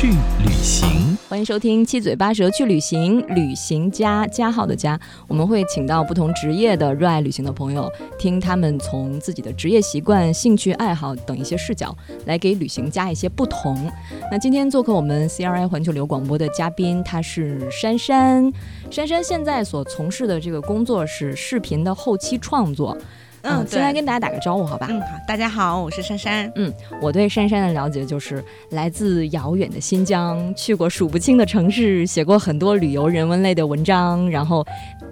去旅行。欢迎收听《七嘴八舌去旅行》，旅行家加号的家，我们会请到不同职业的热爱旅行的朋友，听他们从自己的职业习惯、兴趣爱好等一些视角，来给旅行加一些不同。那今天做客我们 CRI 环球旅游广播的嘉宾，他是珊珊。珊珊现在所从事的这个工作是视频的后期创作。嗯，先来跟大家打个招呼，好吧？嗯，好，大家好，我是珊珊。嗯，我对珊珊的了解就是来自遥远的新疆，去过数不清的城市，写过很多旅游人文类的文章，然后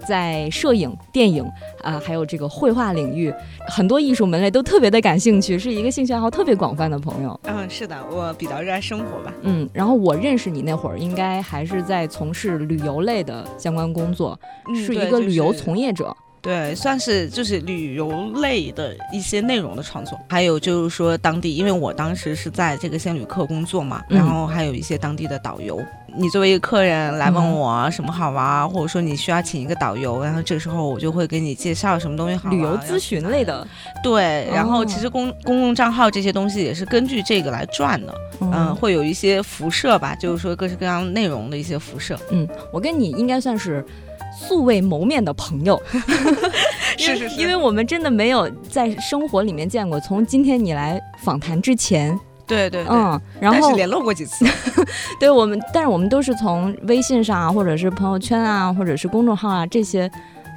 在摄影、电影啊，还有这个绘画领域，很多艺术门类都特别的感兴趣，是一个兴趣爱好特别广泛的朋友。嗯，是的，我比较热爱生活吧。嗯，然后我认识你那会儿，应该还是在从事旅游类的相关工作，是一个旅游从业者。对，算是就是旅游类的一些内容的创作，还有就是说当地，因为我当时是在这个仙旅客工作嘛，然后还有一些当地的导游。你作为一个客人来问我什么好玩，或者说你需要请一个导游，然后这个时候我就会给你介绍什么东西好。旅游咨询类的，对。然后其实公公共账号这些东西也是根据这个来赚的，嗯，会有一些辐射吧，就是说各式各样内容的一些辐射。嗯，我跟你应该算是。素未谋面的朋友，是是是，因为我们真的没有在生活里面见过。从今天你来访谈之前，对对嗯，然后联络过几次，对我们，但是我们都是从微信上啊，或者是朋友圈啊，或者是公众号啊这些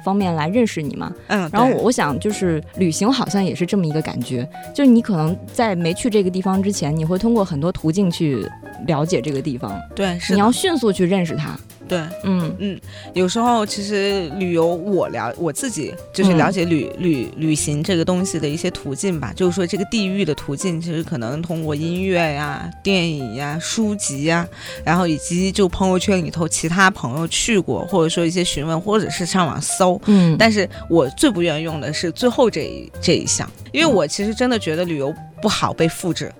方面来认识你嘛。嗯，然后我想就是旅行好像也是这么一个感觉，就是你可能在没去这个地方之前，你会通过很多途径去了解这个地方，对，你要迅速去认识它。对，嗯。嗯，有时候其实旅游，我了我自己就是了解旅旅旅行这个东西的一些途径吧，就是说这个地域的途径，其实可能通过音乐呀、电影呀、书籍呀，然后以及就朋友圈里头其他朋友去过，或者说一些询问，或者是上网搜，嗯，但是我最不愿意用的是最后这一这一项，因为我其实真的觉得旅游不好被复制。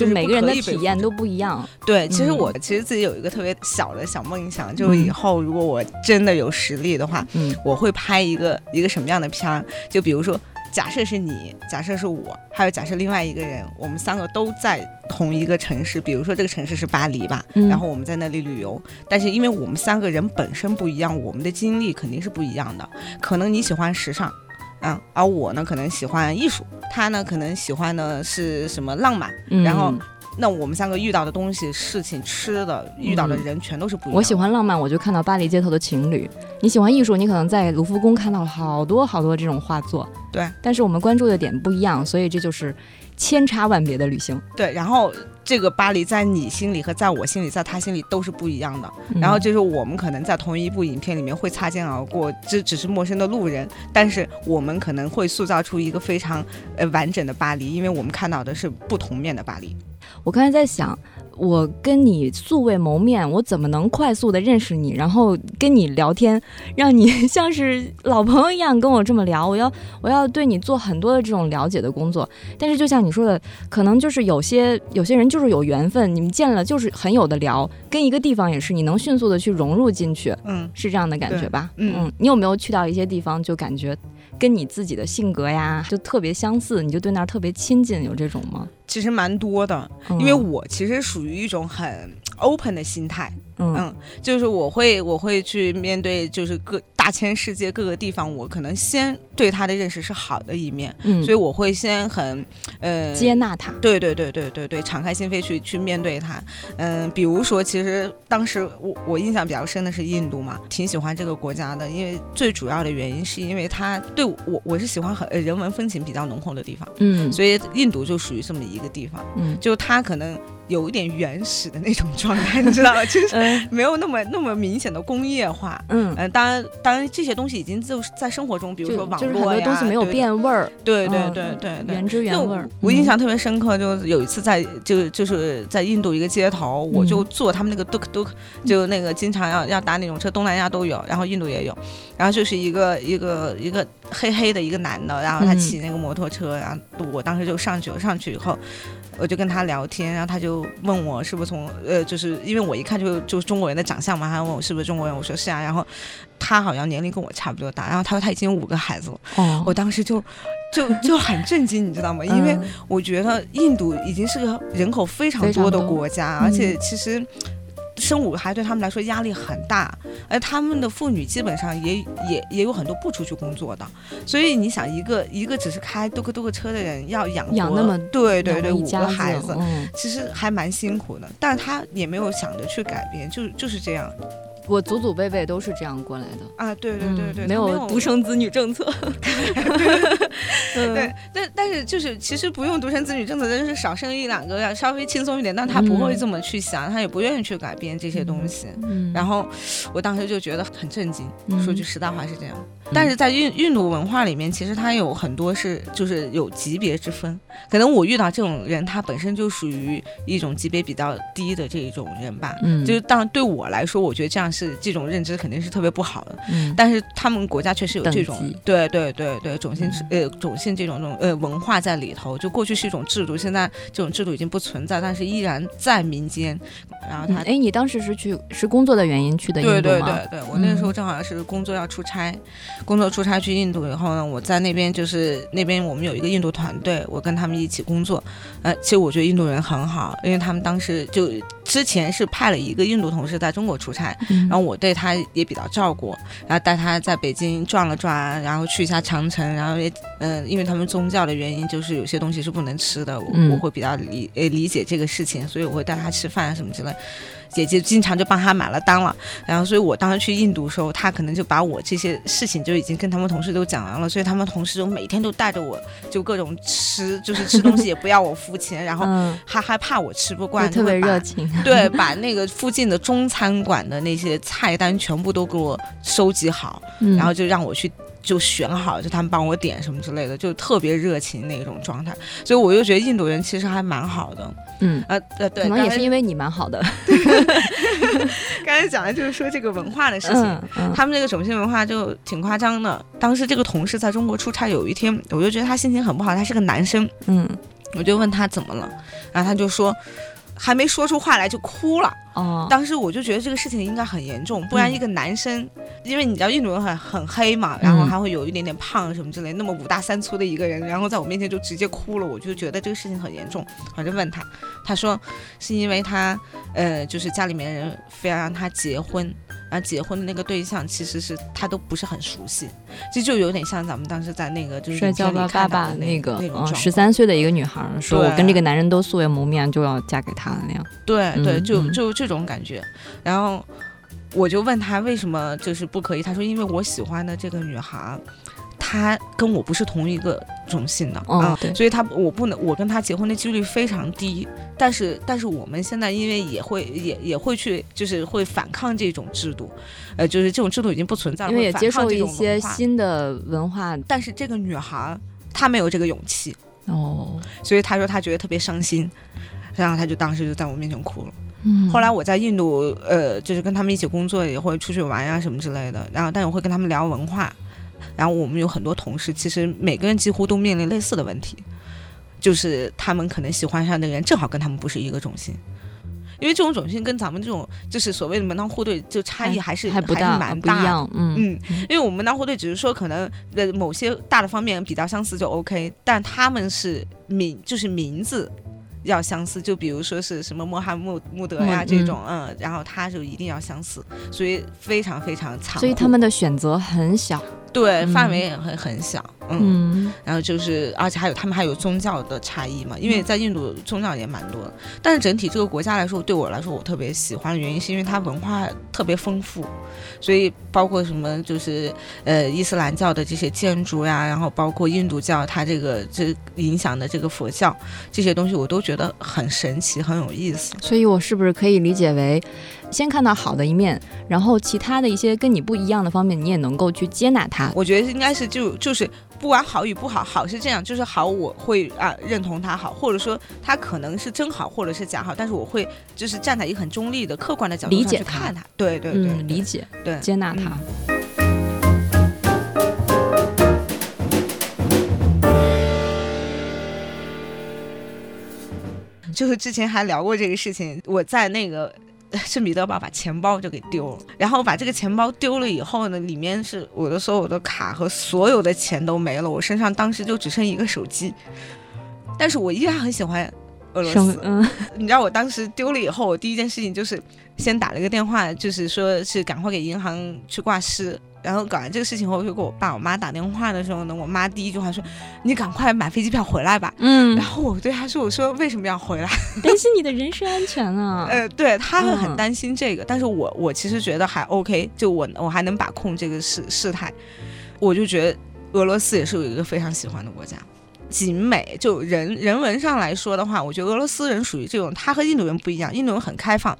就每个人的体验都不一样。对，其实我其实自己有一个特别小的小梦想，就是以后如果我真的有实力的话，嗯，我会拍一个一个什么样的片儿？就比如说，假设是你，假设是我，还有假设另外一个人，我们三个都在同一个城市，比如说这个城市是巴黎吧，然后我们在那里旅游。但是因为我们三个人本身不一样，我们的经历肯定是不一样的。可能你喜欢时尚。嗯，而我呢，可能喜欢艺术，他呢，可能喜欢的是什么浪漫，然后，那我们三个遇到的东西、事情、吃的、遇到的人，全都是不一样。我喜欢浪漫，我就看到巴黎街头的情侣；你喜欢艺术，你可能在卢浮宫看到了好多好多这种画作。对，但是我们关注的点不一样，所以这就是千差万别的旅行。对，然后。这个巴黎在你心里和在我心里，在他心里都是不一样的。然后就是我们可能在同一部影片里面会擦肩而过，这只是陌生的路人，但是我们可能会塑造出一个非常呃完整的巴黎，因为我们看到的是不同面的巴黎。我刚才在想。我跟你素未谋面，我怎么能快速的认识你，然后跟你聊天，让你像是老朋友一样跟我这么聊？我要 我要对你做很多的这种了解的工作。但是就像你说的，可能就是有些有些人就是有缘分，你们见了就是很有的聊。跟一个地方也是，你能迅速的去融入进去，嗯，是这样的感觉吧？嗯，你有没有去到一些地方就感觉？跟你自己的性格呀，就特别相似，你就对那儿特别亲近，有这种吗？其实蛮多的，因为我其实属于一种很 open 的心态。嗯，就是我会我会去面对，就是各大千世界各个地方，我可能先对他的认识是好的一面，嗯，所以我会先很呃接纳他，对对对对对对，敞开心扉去去面对他，嗯，比如说，其实当时我我印象比较深的是印度嘛，挺喜欢这个国家的，因为最主要的原因是因为它对我我是喜欢很人文风情比较浓厚的地方，嗯，所以印度就属于这么一个地方，嗯，就它可能。有一点原始的那种状态，你知道吗？就是 没有那么那么明显的工业化。嗯嗯，当然当然这些东西已经就是在生活中，比如说网络呀，很多东西没有变味儿。对对对对对，原汁原味儿。我印象特别深刻，就有一次在就就是在印度一个街头，我就坐他们那个 duk duk，就那个经常要要打那种车，东南亚都有，然后印度也有，然后就是一个一个一个黑黑的一个男的，然后他骑那个摩托车，然后我当时就上去了，上去以后。我就跟他聊天，然后他就问我是不是从呃，就是因为我一看就就是中国人的长相嘛，他问我是不是中国人，我说是啊，然后他好像年龄跟我差不多大，然后他说他已经有五个孩子了，哦，我当时就就就很震惊，你知道吗？因为我觉得印度已经是个人口非常多的国家，而且其实。生五个孩子对他们来说压力很大，而他们的妇女基本上也也也有很多不出去工作的，所以你想，一个一个只是开多个多个车的人要养养那么对对对五个孩子，其实还蛮辛苦的，但是他也没有想着去改变，就就是这样。我祖祖辈辈都是这样过来的啊！对对对对，没有独生子女政策。对，但但是就是其实不用独生子女政策，真是少生一两个要稍微轻松一点，但他不会这么去想，他也不愿意去改变这些东西。然后我当时就觉得很震惊，说句实在话是这样。但是在印印度文化里面，其实他有很多是就是有级别之分。可能我遇到这种人，他本身就属于一种级别比较低的这种人吧。嗯，就是当然对我来说，我觉得这样是这种认知肯定是特别不好的。嗯，但是他们国家确实有这种对对对对种姓呃种姓这种种呃文化在里头。就过去是一种制度，现在这种制度已经不存在，但是依然在民间。然后他哎，你当时是去是工作的原因去的印度吗？对对对对，我那个时候正好是工作要出差。工作出差去印度以后呢，我在那边就是那边我们有一个印度团队，我跟他们一起工作。呃，其实我觉得印度人很好，因为他们当时就之前是派了一个印度同事在中国出差，然后我对他也比较照顾，然后带他在北京转了转，然后去一下长城，然后也嗯，因为他们宗教的原因，就是有些东西是不能吃的，我我会比较理呃理解这个事情，所以我会带他吃饭啊什么之类。姐姐经常就帮他买了单了，然后所以我当时去印度的时候，他可能就把我这些事情就已经跟他们同事都讲完了，所以他们同事就每天都带着我就各种吃，就是吃东西也不要我付钱，然后 还害怕我吃不惯，特别热情。对，把那个附近的中餐馆的那些菜单全部都给我收集好，然后就让我去。就选好，就他们帮我点什么之类的，就特别热情那种状态，所以我就觉得印度人其实还蛮好的。嗯，呃呃，对，可能也是因为你蛮好的。刚才讲的就是说这个文化的事情，他们这个种姓文化就挺夸张的。当时这个同事在中国出差，有一天我就觉得他心情很不好，他是个男生，嗯，我就问他怎么了，然后他就说。还没说出话来就哭了，哦，当时我就觉得这个事情应该很严重，不然一个男生，因为你知道印度人很很黑嘛，然后还会有一点点胖什么之类，那么五大三粗的一个人，然后在我面前就直接哭了，我就觉得这个事情很严重，我就问他，他说是因为他，呃，就是家里面人非要让他结婚。然后结婚的那个对象其实是他都不是很熟悉，其实就有点像咱们当时在那个就是摔跤吧爸爸那个十三岁的一个女孩说，我跟这个男人都素未谋面，就要嫁给他那样。对对，就就这种感觉。然后我就问他为什么就是不可以，他说因为我喜欢的这个女孩。他跟我不是同一个种姓的啊，所以他我不能我跟他结婚的几率非常低。但是但是我们现在因为也会也也会去就是会反抗这种制度，呃，就是这种制度已经不存在了，因为也接受一些新的文化。但是这个女孩她没有这个勇气哦，所以她说她觉得特别伤心，然后她就当时就在我面前哭了。嗯，后来我在印度呃就是跟他们一起工作，也会出去玩呀什么之类的，然后但我会跟他们聊文化。然后我们有很多同事，其实每个人几乎都面临类似的问题，就是他们可能喜欢上的人正好跟他们不是一个种姓，因为这种种姓跟咱们这种就是所谓的门当户对就差异还是还是蛮大，嗯嗯，因为我们门当户对只是说可能的某些大的方面比较相似就 OK，但他们是名就是名字。要相似，就比如说是什么穆罕默穆德呀这种，嗯，然后他就一定要相似，所以非常非常惨。所以他们的选择很小，对，范围也很很小，嗯，然后就是，而且还有他们还有宗教的差异嘛，因为在印度宗教也蛮多的。但是整体这个国家来说，对我来说我特别喜欢的原因，是因为它文化特别丰富，所以包括什么就是呃伊斯兰教的这些建筑呀，然后包括印度教它这个这影响的这个佛教这些东西，我都觉得很神奇，很有意思。所以我是不是可以理解为，先看到好的一面，然后其他的一些跟你不一样的方面，你也能够去接纳它？我觉得应该是就就是。不管好与不好，好是这样，就是好，我会啊认同他好，或者说他可能是真好，或者是假好，但是我会就是站在一个很中立的、客观的角度理解看他，对对对，理解，对接纳他。就是之前还聊过这个事情，我在那个。圣彼得堡把钱包就给丢了，然后把这个钱包丢了以后呢，里面是我的所有的卡和所有的钱都没了，我身上当时就只剩一个手机，但是我依然很喜欢俄罗斯。嗯，你知道我当时丢了以后，我第一件事情就是先打了一个电话，就是说是赶快给银行去挂失。然后搞完这个事情后，我就给我爸我妈打电话的时候呢，我妈第一句话说：“你赶快买飞机票回来吧。”嗯，然后我对她说：“我说为什么要回来？担心你的人身安全啊。”呃，对，他会很担心这个，但是我我其实觉得还 OK，就我我还能把控这个事事态，我就觉得俄罗斯也是有一个非常喜欢的国家。景美就人人文上来说的话，我觉得俄罗斯人属于这种，他和印度人不一样，印度人很开放，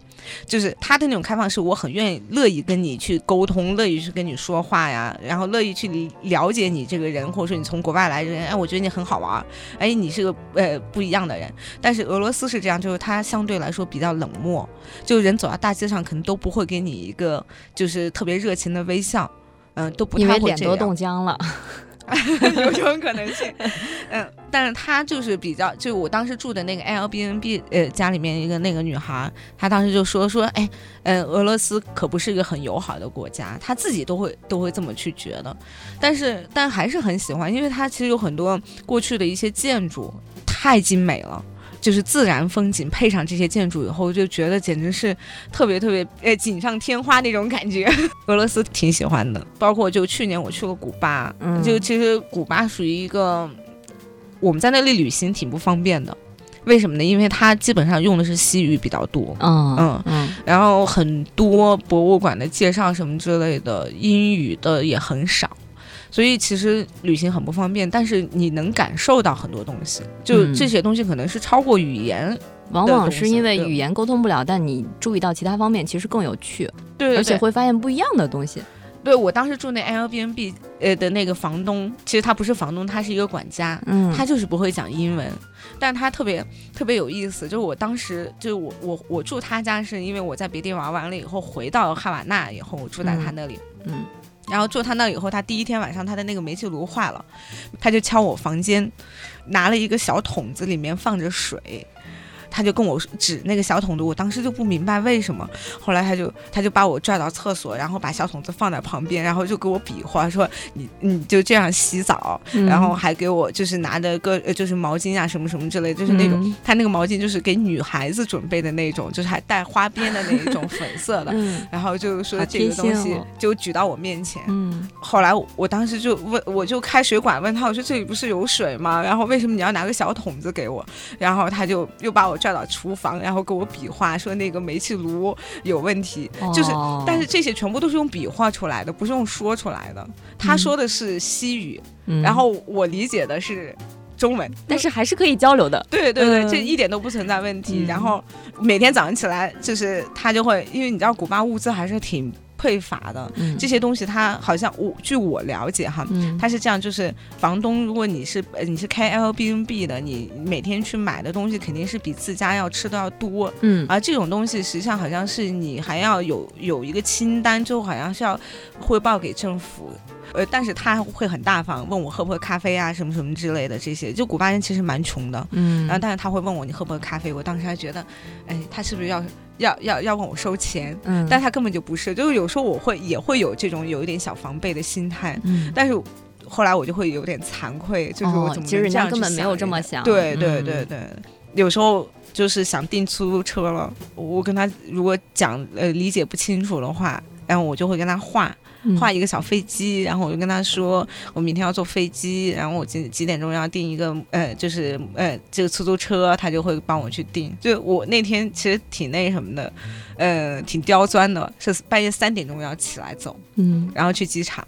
就是他的那种开放，是我很愿意乐意跟你去沟通，乐意去跟你说话呀，然后乐意去了解你这个人，或者说你从国外来人，哎，我觉得你很好玩，哎，你是个呃不一样的人。但是俄罗斯是这样，就是他相对来说比较冷漠，就人走到大街上可能都不会给你一个就是特别热情的微笑，嗯，都不太会这样。脸都冻僵了。有这种可能性，嗯，但是他就是比较，就我当时住的那个 Airbnb，呃，家里面一个那个女孩，她当时就说说，哎，嗯，俄罗斯可不是一个很友好的国家，她自己都会都会这么去觉得，但是但还是很喜欢，因为它其实有很多过去的一些建筑太精美了。就是自然风景配上这些建筑以后，就觉得简直是特别特别呃锦上添花那种感觉。俄罗斯挺喜欢的，包括就去年我去了古巴，就其实古巴属于一个我们在那里旅行挺不方便的，为什么呢？因为它基本上用的是西语比较多，嗯嗯嗯，然后很多博物馆的介绍什么之类的，英语的也很少。所以其实旅行很不方便，但是你能感受到很多东西，就这些东西可能是超过语言，往往是因为语言沟通不了，但你注意到其他方面，其实更有趣，对，而且会发现不一样的东西。对我当时住那 Airbnb 呃的那个房东，其实他不是房东，他是一个管家，嗯，他就是不会讲英文，但他特别特别有意思，就是我当时就是我我我住他家是因为我在别地玩完了以后回到哈瓦那以后，我住在他那里，嗯。然后住他那以后，他第一天晚上他的那个煤气炉坏了，他就敲我房间，拿了一个小桶子，里面放着水。他就跟我指那个小桶子，我当时就不明白为什么。后来他就他就把我拽到厕所，然后把小桶子放在旁边，然后就给我比划说你你就这样洗澡，然后还给我就是拿着个就是毛巾啊什么什么之类，就是那种他那个毛巾就是给女孩子准备的那种，就是还带花边的那一种粉色的，然后就说这个东西就举到我面前。后来我当时就问，我就开水管问他，我说这里不是有水吗？然后为什么你要拿个小桶子给我？然后他就又把我。拽到厨房，然后给我比划说那个煤气炉有问题，就是，但是这些全部都是用比划出来的，不是用说出来的。他说的是西语，然后我理解的是中文，但是还是可以交流的。对对对，这一点都不存在问题。然后每天早上起来，就是他就会，因为你知道古巴物资还是挺。匮乏的。这些东西，它好像我据我了解哈，它是这样，就是房东，如果你是你是开 L B N B 的，你每天去买的东西肯定是比自家要吃的要多，嗯，而这种东西实际上好像是你还要有有一个清单，之后好像是要汇报给政府。呃，但是他会很大方，问我喝不喝咖啡啊，什么什么之类的这些。就古巴人其实蛮穷的，嗯，然后但是他会问我你喝不喝咖啡，我当时还觉得，哎，他是不是要要要要问我收钱？嗯，但他根本就不是，就是有时候我会也会有这种有一点小防备的心态，嗯，但是后来我就会有点惭愧，就是我怎么其实人家根本没有这么想，对对对对，有时候就是想订出租车了，我跟他如果讲呃理解不清楚的话，然后我就会跟他画。画一个小飞机，然后我就跟他说，我明天要坐飞机，然后我几几点钟要订一个呃，就是呃这个出租车，他就会帮我去订。就我那天其实挺那什么的，呃，挺刁钻的，是半夜三点钟要起来走，嗯，然后去机场，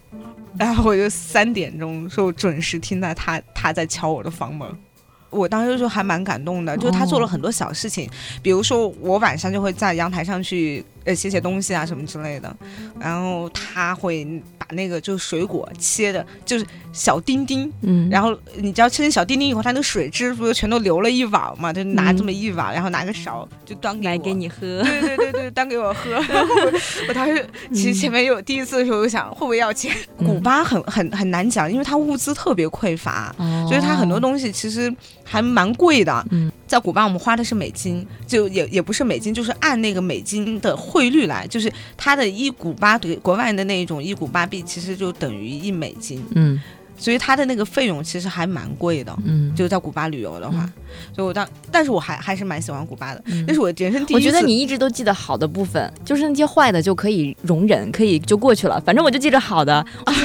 然后我就三点钟说准时听到他他在敲我的房门。我当时就还蛮感动的，就是他做了很多小事情，比如说我晚上就会在阳台上去呃写写东西啊什么之类的，然后他会把那个就是水果切的，就是小丁丁，嗯，然后你知道切成小丁丁以后，它那个水汁不就全都流了一碗嘛，就拿这么一碗，然后拿个勺就端给来给你喝，对对对对，端给我喝。我当时其实前面有第一次的时候，我想会不会要钱？古巴很很很难讲，因为它物资特别匮乏，所以它很多东西其实。还蛮贵的，在古巴我们花的是美金，就也也不是美金，就是按那个美金的汇率来，就是它的一古巴对国外的那一种一古巴币，其实就等于一美金。嗯。所以它的那个费用其实还蛮贵的，嗯，就在古巴旅游的话，所以我当，但是我还还是蛮喜欢古巴的，那是我人生第一。我觉得你一直都记得好的部分，就是那些坏的就可以容忍，可以就过去了。反正我就记着好的，就是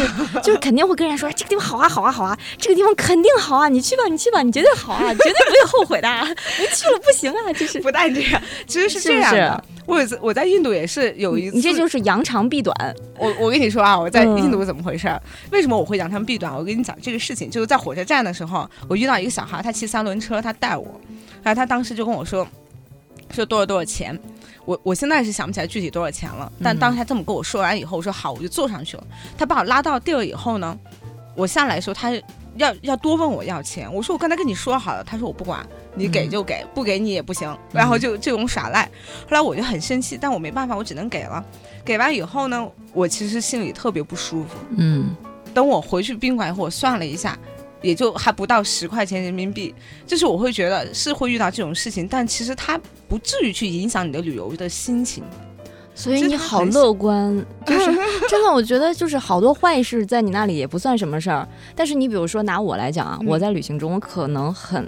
就是肯定会跟人说这个地方好啊好啊好啊，这个地方肯定好啊，你去吧你去吧，你绝对好啊，绝对不会后悔的，你去了不行啊，就是不但这样，其实是这样的。我有次我在印度也是有一次，你这就是扬长避短。我我跟你说啊，我在印度怎么回事？为什么我会扬长避短？我跟你讲这个事情，就是在火车站的时候，我遇到一个小孩，他骑三轮车，他带我，然后他当时就跟我说，说多少多少钱。我我现在是想不起来具体多少钱了，但当时他这么跟我说完以后，我说好，我就坐上去了。他把我拉到地儿以后呢，我下来的时候，他要要多问我要钱。我说我刚才跟你说好了，他说我不管。你给就给，不给你也不行，然后就这种耍赖。后来我就很生气，但我没办法，我只能给了。给完以后呢，我其实心里特别不舒服。嗯。等我回去宾馆以后，我算了一下，也就还不到十块钱人民币。就是我会觉得是会遇到这种事情，但其实它不至于去影响你的旅游的心情。所以你好乐观，就是真的，我觉得就是好多坏事在你那里也不算什么事儿。但是你比如说拿我来讲啊，我在旅行中我可能很。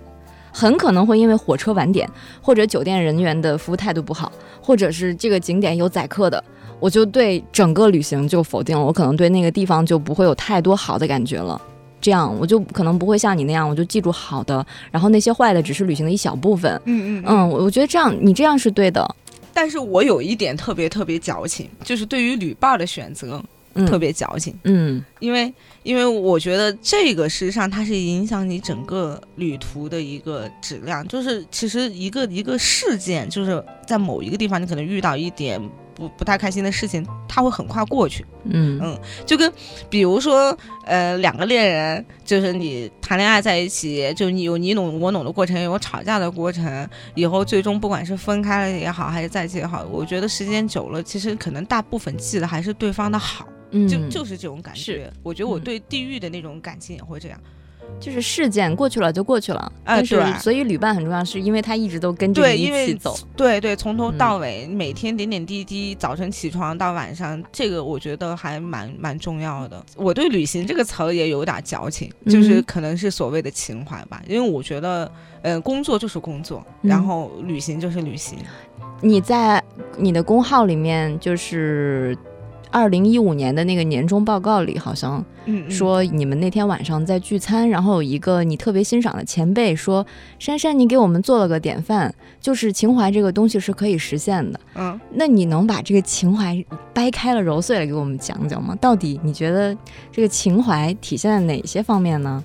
很可能会因为火车晚点，或者酒店人员的服务态度不好，或者是这个景点有宰客的，我就对整个旅行就否定了。我可能对那个地方就不会有太多好的感觉了。这样我就可能不会像你那样，我就记住好的，然后那些坏的只是旅行的一小部分。嗯嗯嗯，我我觉得这样你这样是对的。但是我有一点特别特别矫情，就是对于旅伴的选择特别矫情。嗯，因为。因为我觉得这个事实上它是影响你整个旅途的一个质量，就是其实一个一个事件，就是在某一个地方你可能遇到一点不不太开心的事情，他会很快过去。嗯。嗯，就跟比如说呃两个恋人，就是你谈恋爱在一起，就你有你侬我侬的过程，有吵架的过程，以后最终不管是分开了也好，还是在一起也好，我觉得时间久了，其实可能大部分记得还是对方的好。就就是这种感觉，我觉得我对地狱的那种感情也会这样，就是事件过去了就过去了，但是所以旅伴很重要，是因为他一直都跟着你一起走，对对，从头到尾，每天点点滴滴，早晨起床到晚上，这个我觉得还蛮蛮重要的。我对旅行这个词儿也有点矫情，就是可能是所谓的情怀吧，因为我觉得，呃，工作就是工作，然后旅行就是旅行。你在你的工号里面就是。二零一五年的那个年终报告里，好像说你们那天晚上在聚餐，然后有一个你特别欣赏的前辈说：“珊珊，你给我们做了个典范，就是情怀这个东西是可以实现的。”嗯，那你能把这个情怀掰开了揉碎了给我们讲讲吗？到底你觉得这个情怀体现在哪些方面呢？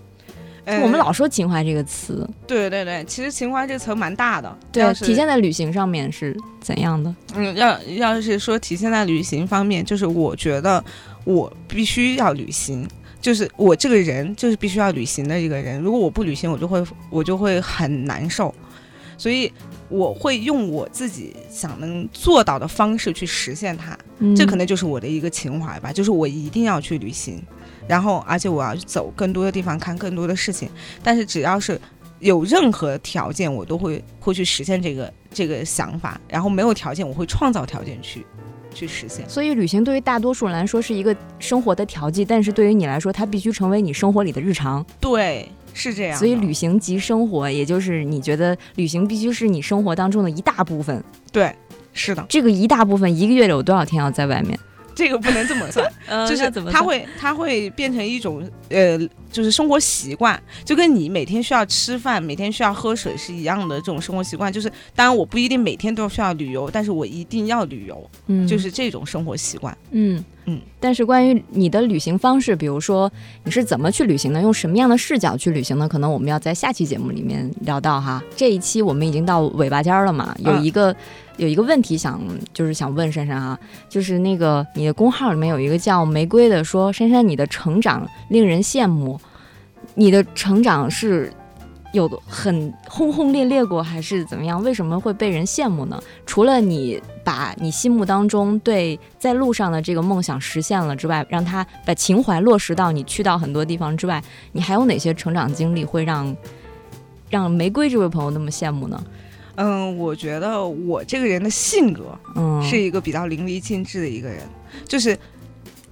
我们老说情怀这个词，对对对，其实情怀这词蛮大的，对，体现在旅行上面是怎样的？嗯，要要是说体现在旅行方面，就是我觉得我必须要旅行，就是我这个人就是必须要旅行的一个人，如果我不旅行，我就会我就会很难受，所以我会用我自己想能做到的方式去实现它，这可能就是我的一个情怀吧，就是我一定要去旅行。然后，而且我要走更多的地方，看更多的事情。但是，只要是有任何条件，我都会会去实现这个这个想法。然后，没有条件，我会创造条件去去实现。所以，旅行对于大多数人来说是一个生活的调剂，但是对于你来说，它必须成为你生活里的日常。对，是这样。所以，旅行即生活，也就是你觉得旅行必须是你生活当中的一大部分。对，是的。这个一大部分，一个月有多少天要在外面？这个不能这么算，就是怎么它会它会变成一种呃，就是生活习惯，就跟你每天需要吃饭、每天需要喝水是一样的这种生活习惯。就是当然我不一定每天都需要旅游，但是我一定要旅游，嗯，就是这种生活习惯，嗯嗯。但是关于你的旅行方式，比如说你是怎么去旅行的，用什么样的视角去旅行呢？可能我们要在下期节目里面聊到哈。这一期我们已经到尾巴尖了嘛，有一个。有一个问题想，就是想问珊珊啊，就是那个你的公号里面有一个叫玫瑰的，说珊珊你的成长令人羡慕，你的成长是有很轰轰烈烈过还是怎么样？为什么会被人羡慕呢？除了你把你心目当中对在路上的这个梦想实现了之外，让他把情怀落实到你去到很多地方之外，你还有哪些成长经历会让让玫瑰这位朋友那么羡慕呢？嗯，我觉得我这个人的性格，嗯，是一个比较淋漓尽致的一个人，就是，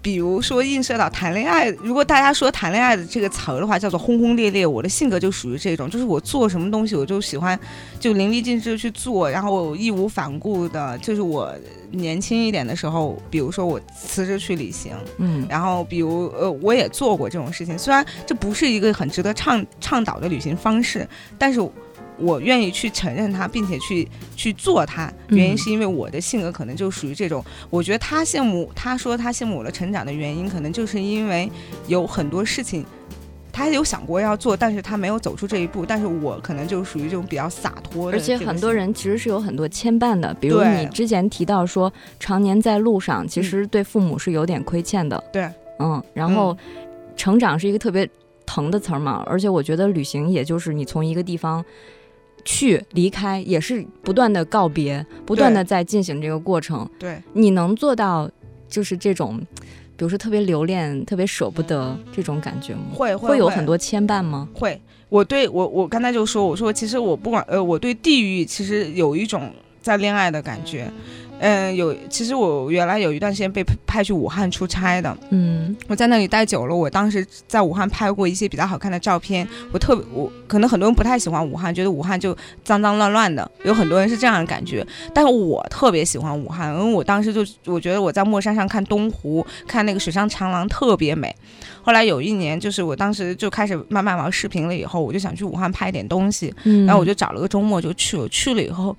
比如说映射到谈恋爱，如果大家说谈恋爱的这个词儿的话，叫做轰轰烈烈，我的性格就属于这种，就是我做什么东西，我就喜欢就淋漓尽致去做，然后义无反顾的。就是我年轻一点的时候，比如说我辞职去旅行，嗯，然后比如呃，我也做过这种事情，虽然这不是一个很值得倡倡导的旅行方式，但是。我愿意去承认他，并且去去做他，原因是因为我的性格可能就属于这种。我觉得他羡慕，他说他羡慕我的成长的原因，可能就是因为有很多事情他有想过要做，但是他没有走出这一步。但是我可能就属于这种比较洒脱的。而且很多人其实是有很多牵绊的，比如你之前提到说，常年在路上，其实对父母是有点亏欠的。对，嗯，然后成长是一个特别疼的词儿嘛，而且我觉得旅行也就是你从一个地方。去离开也是不断的告别，不断的在进行这个过程。对，你能做到就是这种，比如说特别留恋、特别舍不得这种感觉吗？会会有很多牵绊吗？会，我对我我刚才就说，我说其实我不管呃，我对地域其实有一种在恋爱的感觉。嗯，有，其实我原来有一段时间被派去武汉出差的，嗯，我在那里待久了，我当时在武汉拍过一些比较好看的照片，我特别，我可能很多人不太喜欢武汉，觉得武汉就脏脏乱乱的，有很多人是这样的感觉，但是我特别喜欢武汉，因为我当时就我觉得我在墨山上看东湖，看那个水上长廊特别美，后来有一年就是我当时就开始慢慢玩视频了，以后我就想去武汉拍点东西，嗯。然后我就找了个周末就去了，去了以后。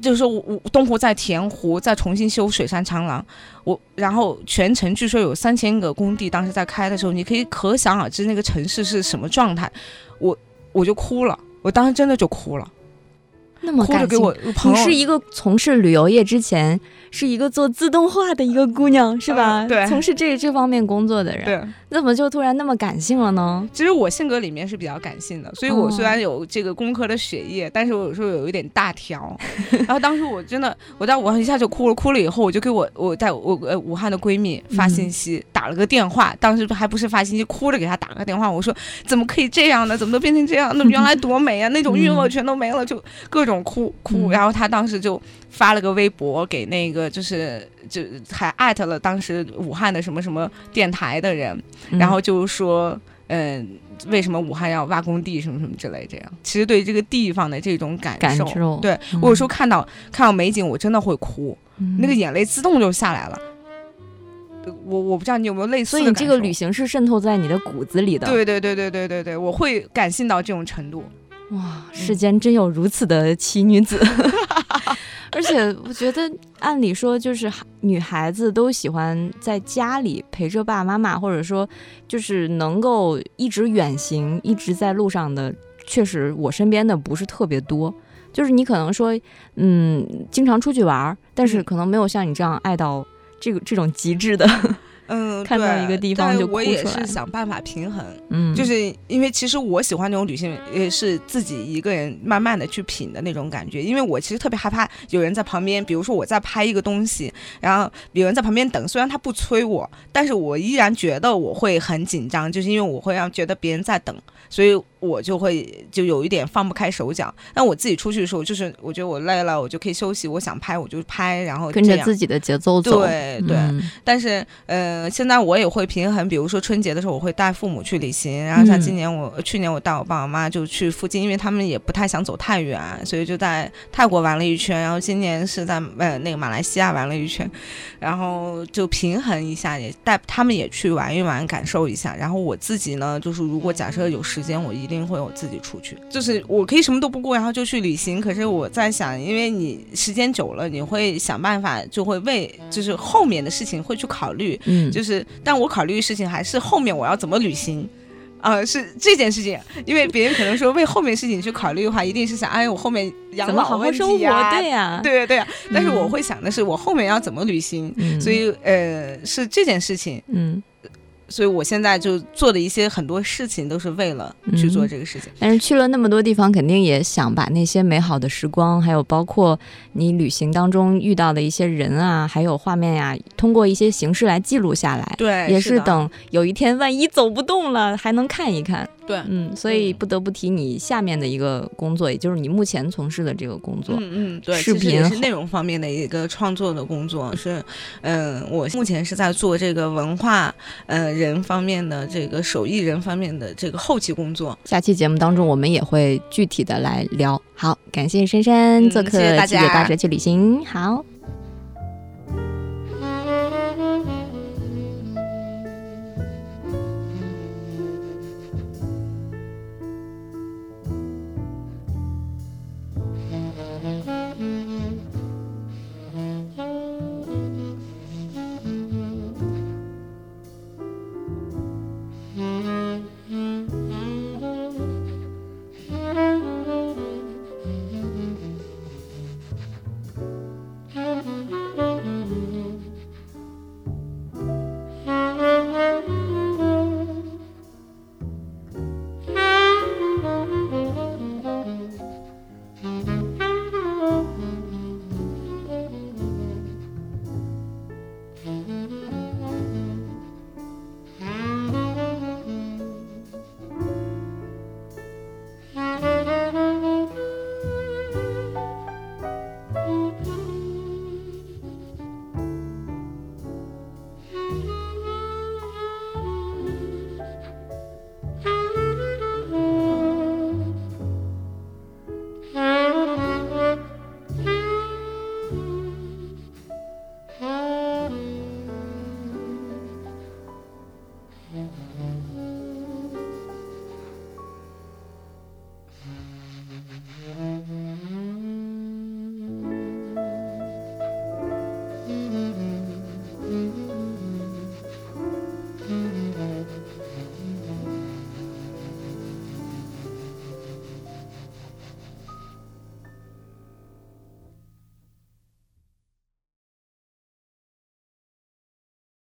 就是说，我东湖在填湖，在重新修水山长廊，我然后全程据说有三千个工地，当时在开的时候，你可以可想而知那个城市是什么状态，我我就哭了，我当时真的就哭了，那么感性。你是一个从事旅游业之前。是一个做自动化的一个姑娘，是吧？对，从事这这方面工作的人。对，怎么就突然那么感性了呢？其实我性格里面是比较感性的，所以我虽然有这个工科的血液，但是我有时候有一点大条。然后当时我真的，我在武汉一下就哭了，哭了以后我就给我我在我呃武汉的闺蜜发信息，打了个电话。当时还不是发信息，哭着给她打个电话，我说怎么可以这样呢？怎么都变成这样？那原来多美啊！那种欲望全都没了，就各种哭哭。然后他当时就。发了个微博给那个，就是就还艾特了当时武汉的什么什么电台的人，然后就说，嗯，为什么武汉要挖工地什么什么之类这样。其实对这个地方的这种感受，对我有时候看到看到美景，我真的会哭，那个眼泪自动就下来了。我我不知道你有没有类似，所以你这个旅行是渗透在你的骨子里的。对对对对对对对，我会感性到这种程度。哇，世间真有如此的奇女子。而且我觉得，按理说就是女孩子都喜欢在家里陪着爸爸妈妈，或者说就是能够一直远行、一直在路上的，确实我身边的不是特别多。就是你可能说，嗯，经常出去玩，但是可能没有像你这样爱到这个这种极致的。嗯，看到一个地方就我也是想办法平衡，嗯，就是因为其实我喜欢那种旅行，也是自己一个人慢慢的去品的那种感觉。因为我其实特别害怕有人在旁边，比如说我在拍一个东西，然后有人在旁边等，虽然他不催我，但是我依然觉得我会很紧张，就是因为我会让觉得别人在等，所以我就会就有一点放不开手脚。那我自己出去的时候，就是我觉得我累了，我就可以休息。我想拍我就拍，然后跟着自己的节奏走。对对。但是，呃，现在我也会平衡。比如说春节的时候，我会带父母去旅行。然后像今年我去年我带我爸我妈就去附近，因为他们也不太想走太远，所以就在泰国玩了一圈。然后今年是在呃那个马来西亚玩了一圈，然后就平衡一下，也带他们也去玩一玩，感受一下。然后我自己呢，就是如果假设有时间，我一定会我自己出去。就是我可以什么都不顾，然后就去旅行。可是我在想，因为你时间久了，你会想办法，就会为就是后面的事情会去考虑。嗯，就是但我考虑的事情还是后面我要怎么旅行，啊，是这件事情。因为别人可能说为后面事情去考虑的话，一定是想，哎，我后面养老问题呀，对呀，对对呀。但是我会想的是，我后面要怎么旅行。所以呃，是这件事情。嗯。所以，我现在就做的一些很多事情，都是为了去做这个事情。但是去了那么多地方，肯定也想把那些美好的时光，还有包括你旅行当中遇到的一些人啊，还有画面呀，通过一些形式来记录下来。对，也是等有一天万一走不动了，还能看一看。对，嗯，所以不得不提你下面的一个工作，也就是你目前从事的这个工作。嗯嗯，对，视频是内容方面的一个创作的工作，是，嗯，我目前是在做这个文化，呃，人方面的这个手艺人方面的这个后期工作。下期节目当中，我们也会具体的来聊。好，感谢珊珊做客《大家大蛇去旅行》。好。